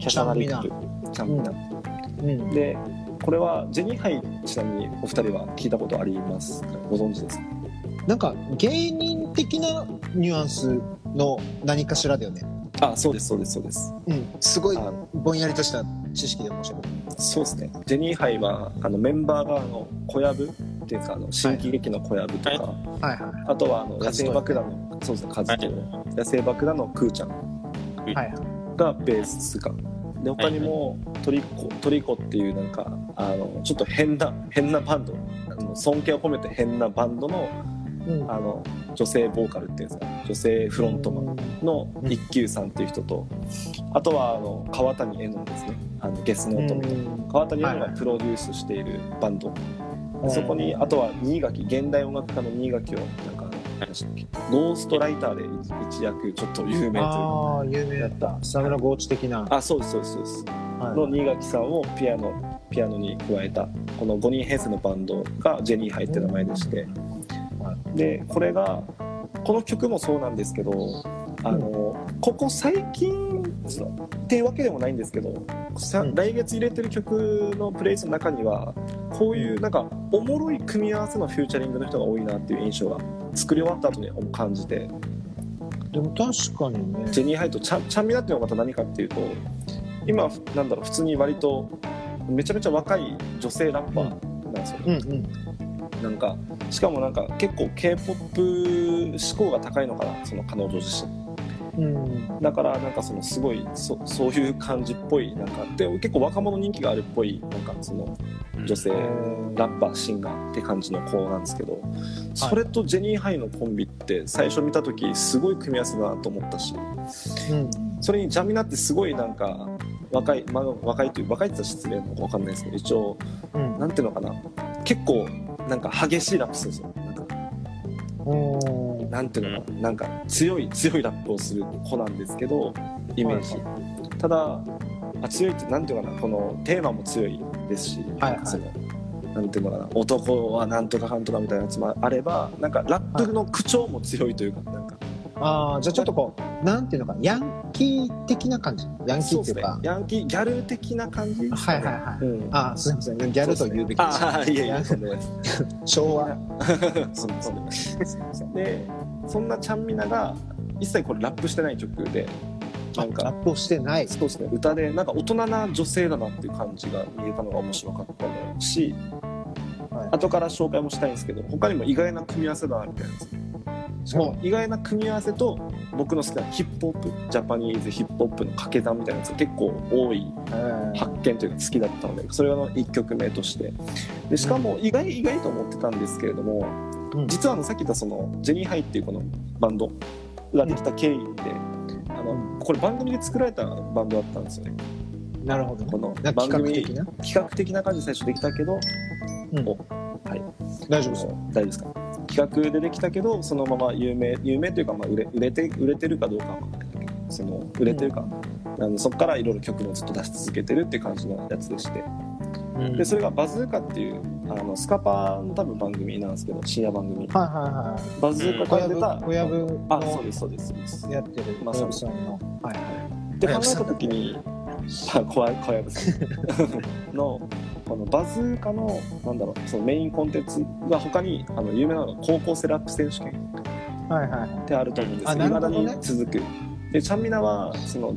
S2: キャシャナリップ。チャンミナ、
S1: いうん。
S2: でこれはジェニーハイちなみにお二人は聞いたことありますか？ご存知ですか？
S1: なんか芸人的なニュアンスの何かしらだよね。
S2: あそうですそうですそうです。
S1: うん。すごい
S2: あ
S1: ぼんやりとした知識で申し訳ない。
S2: そうですね。ジェニーハイはあのメンバーがあの小籔っていうかあの新喜劇の小籔とか、
S3: はい。
S1: はいは
S2: あとはあの野生爆弾のそうですねカズト野生爆弾のクーちゃん。
S1: いはい。
S2: がベースか。で他にもトリコトリコっていうなんかあのちょっと変な変なバンド。あの尊敬を込めて変なバンドの
S1: うん。
S2: あの女性ボーカルっていうんですか女性フロントマンの
S1: うん。
S2: 一休さんっていう人とあとはあの川谷絵音ですね。あのゲスノートみたいな。川谷絵音がプロデュースしているバンド、でそこにあとは新垣現代音楽家の新垣をなんかゴーストライターで一躍ちょっと有名というか。
S1: ああ有名だった。沢村ゴーチ的な、
S2: あそうですそうですそうです。
S1: はい。
S2: の新垣さんをピアノピアノに加えたこの5人編成のバンドがジェニーハイって名前でしてでこれがこの曲もそうなんですけどあのここ最近っていうわけでもないんですけどさ
S1: うん。
S2: 来月入れてる曲のプレイスの中にはこういうなんかおもろい組み合わせのフューチャリングの人が多いなっていう印象が作り終わった後に感じて。
S1: でも確かにね。
S2: ジェニーハイとちゃんちゃんみなっていうのがまた何かっていうと今なんだろう普通に割とめちゃめちゃ若い女性ラッパーなんですよ、
S1: うんうん
S2: なんかしかもなんか結構 k p o p 志向が高いのかなその彼女自身。
S1: うん。
S2: だからなんかそのすごいそそういう感じっぽいなんかで結構若者人気があるっぽいなんかその女性
S1: えー
S2: ラッパーシンガーって感じの子なんですけどそれとジェニーハイのコンビって最初見た時すごい組み合わせだなと思ったし
S1: うん。
S2: それにジャミナってすごいなんか若い、まあ、若いという若いって言ったら失礼なのか分かんないですけど一応
S1: うん。
S2: なんていうのかな結構なんか激しいラップするんですよ。なんなんていうのかな？なんか強い 強いラップをする子なんですけどイメージ、ただあ強いってなんていうのかな？このテーマも強いですし、
S1: はい
S2: なんかそのなんていうのかな？男はなんとかかんとかみたいなやつもあればなんかラップの口調も強いというかなんか。
S1: ああじゃあちょっとこうなんていうのかな？ヤンキー的な感じ？ヤンキーっていうか。
S2: そうですね。ヤンキーギャル的な感じですかね。
S1: はいはいはい。
S2: うん。
S1: あーすいません。ギャルと言うべきでした
S2: ああいやいやんなです
S1: 昭和。
S2: そうそうでそんなちゃんみなが一切これラップしてない曲で。なんか。
S1: ラップをしてない。
S2: そうですね。歌でなんか大人な女性だなっていう感じが見えたのが面白かったのし、
S1: はい。
S2: 後から紹介もしたいんですけど他にも意外な組み合わせだなみたいなも意外な組み合わせと僕の好きなヒップホップジャパニーズヒップホップの掛け算みたいなやつが結構多い発見というか好きだったのでそれの1曲目として。でしかも意外意外と思ってたんですけれども、
S1: うん。
S2: 実はあのさっき言ったそのジェニーハイっていうこのバンドができた経緯って、あのこれ番組で作られたバンドだったんですよね。
S1: なるほど
S2: この番組
S1: 企画的な？
S2: 企画的な感じで最初できたけど
S1: うん。
S2: おはい。
S1: 大丈夫ですよ。
S2: 大丈夫ですか？企画でできたけどそのまま有名有名というか、まあ、売れ売れて売れてるかどうかはその売れてるか、あのそこからいろいろ曲もずっと出し続けてるって感じのやつでして。でそれが「バズーカ」っていうあのスカパーの多分番組なんですけど深夜番組。
S1: はいはいはい。
S2: バズーカ
S1: 小
S2: から出た
S1: 籔小籔
S2: あそう
S1: の
S2: ですそうですそうです。
S1: やってる
S2: まあ
S1: 小籔さんの。はいはい。
S2: って考えた時に あ小籔小籔さん。のこのバズーカのなんだろうそのメインコンテンツが他にあの有名なのが高校生ラップ選手権。
S1: はいはいはい。
S2: ってあると思うんです。
S1: あ
S2: けど未だ
S1: なるほどね。
S2: に続く。でちゃんみなはその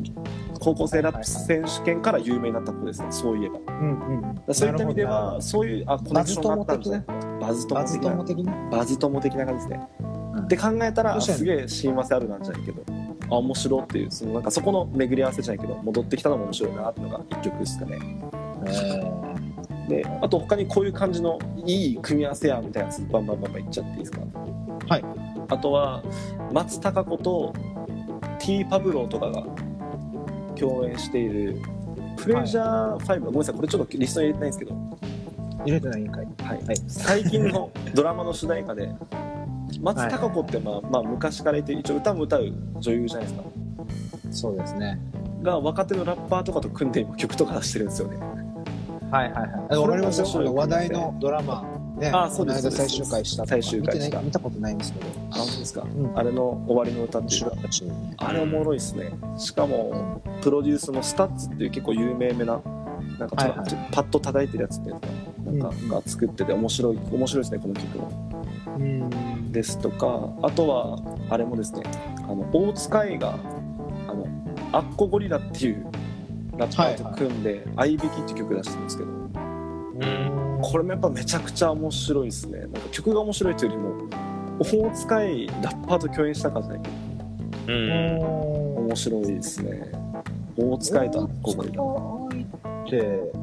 S2: 高校生ラップ選手権から有名になった子ですね。そういえば。
S1: うんうん
S2: らそういった意味ではそういうあコネクションがあったんじゃな。いバズ友的な。バズ友的な感じですね、
S1: うん。
S2: って考えたらすげえ親和性あるなんじゃないけど。あ面白っていう。そのなんかそこの巡り合わせじゃないけど戻ってきたのも面白いなっていうのが一曲ですかねであと他にこういう感じのいい組み合わせやみたいなやつバンバンバンバンいっちゃっていいですか？
S1: はい。
S2: あとは松たか子と T パブローとかが共演しているプレジャー5、ごめんなさいこれちょっとリストに入れてないんですけど。
S1: 入れてないんかい。
S2: はい。
S1: はい。
S2: 最近のドラマの主題歌で松たか子って、まあまあ、昔からいて一応歌も歌う女優じゃないですか。
S1: そうですね。
S2: が若手のラッパーとかと組んで今曲とか出してるんですよね
S1: はいはいはい。わかりま話題のドラマ。ね、
S2: あそうです
S1: 最終回した。
S2: 最終回した。
S1: 見たことないんですけど。
S2: あ本当ですか、
S1: ん。
S2: あれの終わりの歌っていう。あれおもろいですね。しかもプロデュースの STUTS っていう結構有名めななんか、
S1: はいはい。
S2: パッと叩いてるやつっていうのかななんか、
S1: うん。
S2: が作ってて面白い面白いですねこの曲。も
S1: うん。
S2: ですとかあとはあれもですねあの大塚愛があのアッコゴリラっていうラッパーと組んで「合いびき」っていう曲出してるんですけど。
S3: うん。
S2: これもやっぱめちゃくちゃ面白いですね。なんか曲が面白いというよりも大塚愛ラッパーと共演したからじゃないけど。
S3: うん。
S2: 面白いですね。大塚愛とアッコゴリラ
S1: って、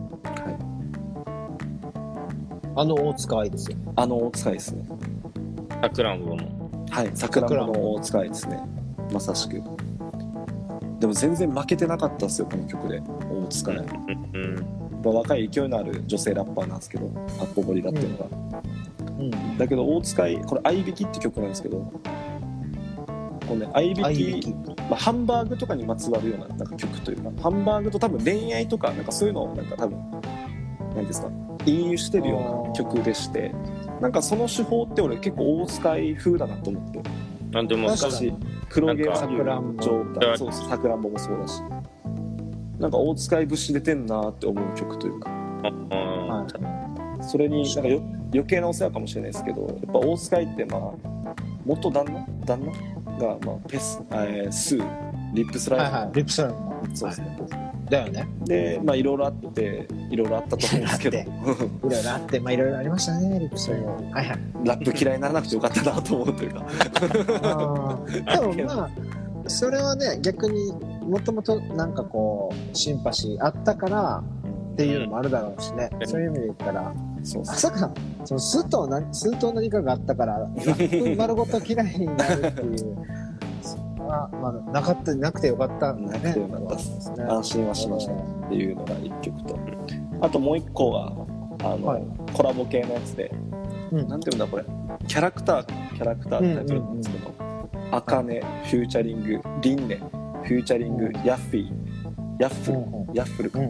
S1: あの大塚愛ですよ。
S2: あの大塚愛ですね。
S3: さくらんぼの
S2: はい。さくらんぼの大塚愛ですね。まさしくでも全然負けてなかったですよこの曲で。大塚愛、
S3: うん。
S2: まあ若い勢いのある女性ラッパーなんですけどアッコゴリラっていうのが、
S1: うん。
S2: だけど大塚愛これ「合いびき」って曲なんですけどこのね合いびき
S1: 愛びき。
S2: まあ、ハンバーグとかにまつわるようななんか曲というかハンバーグと多分恋愛とかなんかそういうのをなんか多分何ですか引用してるような曲でしてなんかその手法って俺結構大塚愛風だなと思って。
S3: なんでも
S1: 確か
S2: 昔黒毛
S1: さくらん。ぼ
S2: そうさくらんぼもそうだし。なんか大塚愛節出てんなって思う曲というか。
S3: あ
S1: は
S2: それになんかよ余計なお世話かもしれないですけどやっぱ大塚愛ってまあ元旦那？旦那？が、まあ、ペス、えースーリップス
S1: い。
S2: ライム、
S1: はいはい。リプサラの。
S2: そうですね、
S1: だよね。
S2: でまあいろいろあっていろいろあったと思うんですけど。
S1: いろいろあって、まあいろいろありましたね、リプサラも。はいはい。
S2: ラップ嫌いにならなくてよかったなと思うというか。
S1: でもまあそれはね逆にもともとなんかこうシンパシーあったからっていうのもあるだろうしね、
S3: うん。
S1: そういう意味で言ったら。
S2: そう
S1: まさか。そのスと何スと何かがあったからラップ丸ごと嫌いになるっていうそれは、まあ、なかったなくてよかったんだね。
S2: なくてよかった
S1: ですね。
S2: 安心はしましたっていうのが1曲と。あともう1個があの、
S1: はい。
S2: コラボ系のやつで、
S1: うん。
S2: なんていうんだこれ。キャラクターキャラクターってタイトルなんですけど「あかね」フューチャリング「リンネ」フューチャリング「ヤッフィー」「ヤッフル」
S1: うん
S2: ヤッフルか。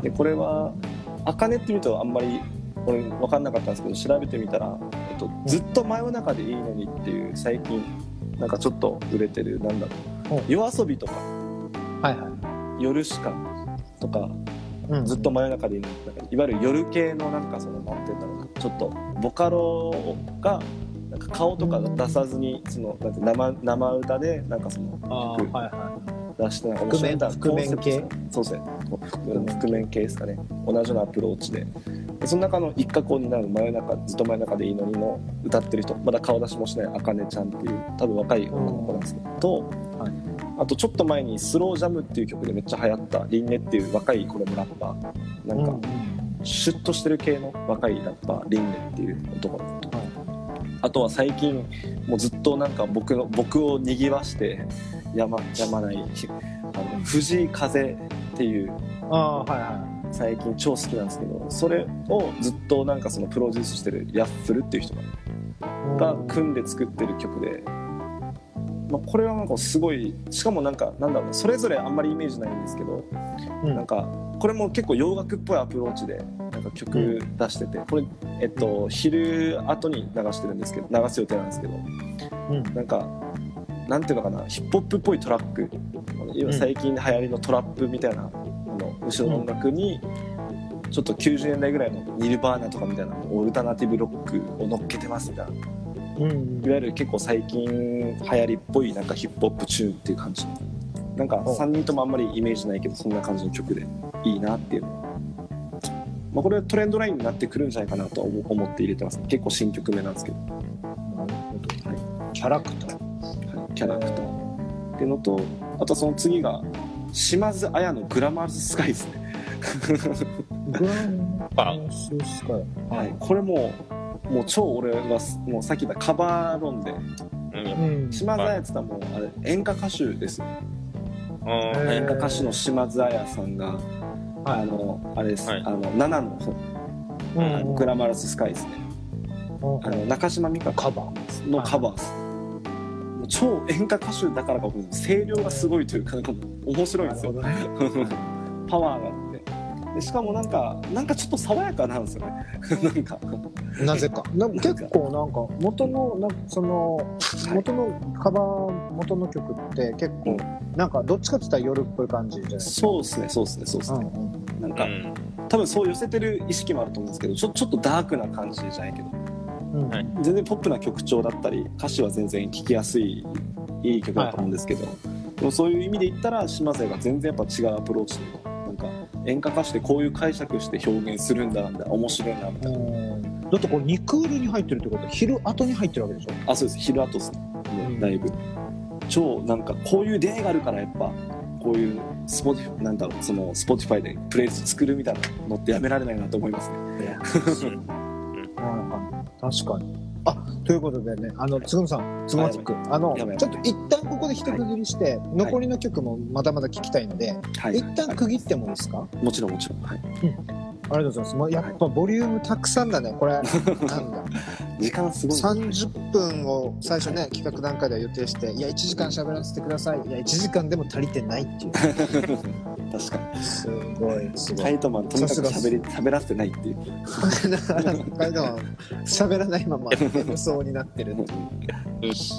S2: でこれは「あかね」って見るとあんまり俺分かんなかったんですけど調べてみたら、えっと、ずっと真夜中でいいのにっていう最近なんかちょっと売れてるなんだろう。
S1: うん
S2: 夜遊びとか。
S1: はいは
S2: 夜しかとか
S1: い、うん、
S2: ずっと真夜中でいいの。になんかいわゆる夜系のなんかそのなんて言うんだろう。なちょっとボカロがなんか顔とか出さずにそのなんて生生歌でなんかその
S1: あーはいは
S2: 出してなんか
S1: 覆面覆面系
S2: そうですね。覆覆面系ですかね。同じようなアプローチででその中の一角を担う真夜中ずっと真夜中でいいのにの歌ってる人まだ顔出しもしないあかねちゃんっていう多分若い女の子なんですけど、と、
S1: はい。
S2: あとちょっと前に「スロージャムっていう曲でめっちゃ流行ったリンネっていう若いこれもラッパーなんか、
S1: うん
S2: シュッとしてる系の若いラッパーリンネっていう男の子。と
S1: はい。
S2: あとは最近もうずっとなんか僕の僕をにぎわしてやまやまないあの藤井風っていう
S1: ああはいは
S2: 最近超好きなんですけどそれをずっとなんかそのプロデュースしてるヤッフルっていう人
S1: い
S2: が組んで作ってる曲で、まあ、これはなんかすごいしかもなんかなんだろうなそれぞれあんまりイメージないんですけど
S1: うん。
S2: なんかこれも結構洋楽っぽいアプローチでなんか曲出しててこれえっと昼後に流してるんですけど流す予定なんですけど
S1: うん。
S2: なんかなんていうのかなヒップホップっぽいトラック今最近流行りのトラップみたいな、あの後ろの音楽にちょっと90年代ぐらいのニルバーナとかみたいなオルタナティブロックを乗っけてますみたいな。
S1: うん
S2: いわゆる結構最近流行りっぽいなんかヒップホップチューンっていう感じ。なんか3人ともあんまりイメージないけどそんな感じの曲でいいなっていう。のまあ、これはトレンドラインになってくるんじゃないかなと思思って入れてます。結構新曲目なんですけど、
S1: なるほど。
S2: はい。
S1: キャラクター。
S2: はい、キャラクター。っていうのとあとその次が島津綾のグラマーズスカイですね、
S1: グラン
S3: パ
S1: ススカイ。
S2: はい、これもうもう超俺はもうさっき言ったカバー論で。
S3: うん。
S1: うん
S2: 島津綾って言ったらもうあれ演歌歌手です演歌歌手の島津綾さんがあのあれです、
S3: はい。
S2: あの7ののグラマラススカイですね。あの中島美嘉
S1: カバー。
S2: のカバーです、超演歌歌手だからか僕声量がすごいというかなんか面白いんですよ。
S1: ね。
S2: パワーがあって。でしかもなんかなんかちょっと爽やかなんですよね。なんか
S1: なぜか。な結構なんか元のなその元のカバー元の曲って結構なんかどっちかって言ったら夜っぽい感じじゃないですか。
S2: そうですねそうですねそうですね、なんか
S3: うん。
S2: 多分そう寄せてる意識もあると思うんですけどちょちょっとダークな感じじゃないけど。
S1: うんうん
S3: はい。
S2: 全然ポップな曲調だったり歌詞は全然聴きやすいいい曲だと思うんですけど、でもそういう意味で言ったら島津が全然やっぱ違うアプローチというかなんか演歌歌手でこういう解釈して表現するんだなんて面白いなみたいな、
S1: うん。だってこれ2クールに入ってるってことは昼後に入ってるわけでしょ？
S2: あそうです。昼後ですね。もうだいぶ、超なんかこういう出会いがあるからやっぱこういうスポティなんだろうその Spotify でプレイリスト作るみたいなのってやめられないなと思いますね。
S1: はい 確かに。あということでね、あのつぐみさん、つぐまティック、あのちょっと一旦ここで一区切りして、残りの曲もまだまだ聞きたいので、
S2: はい
S1: 一旦区切ってもいいですか？
S2: もちろんもちろん、はい、
S1: ありがとうございます。まあやっぱボリュームたくさんだね。これ なんだ。
S2: 時間すごい
S1: 30分を最初ね企画段階では予定していや1時間喋らせてください。いや1時間でも足りてないっていう。
S2: 確かに。
S1: すごいすごい。
S2: カイトマンとにかく喋り喋らせてないっていう。
S1: 北海道は喋らないまま 無双になってる
S3: よし。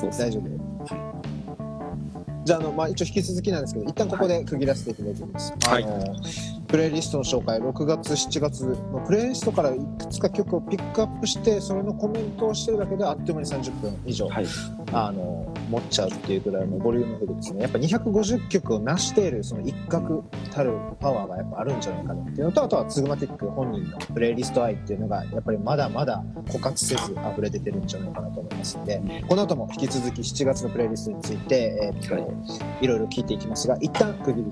S2: そうです
S1: 大丈夫じゃああの、まあ、一応引き続きなんですけど一旦ここで区切らせていただきます、
S3: はい。
S1: あのプレイリストの紹介6月7月のプレイリストからいくつか曲をピックアップしてそれのコメントをしてるだけであっという間に30分以上、
S2: はい。
S1: あの持っちゃうっていうぐらいのボリュームフルですねやっぱ250曲を成しているその一角たるパワーがやっぱあるんじゃないかなっていうのとあとはツグマティック本人のプレイリスト愛っていうのがやっぱりまだまだ枯渇せず溢れ出てるんじゃないかなと思いますのでこの後も引き続き7月のプレイリストについて、えーっと
S2: はい。
S1: いろいろ聞いていきますが一旦区切り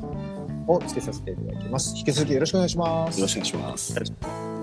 S1: をつけさせていただきます。引き続きよろしくお願いします。
S2: よろしくお願いします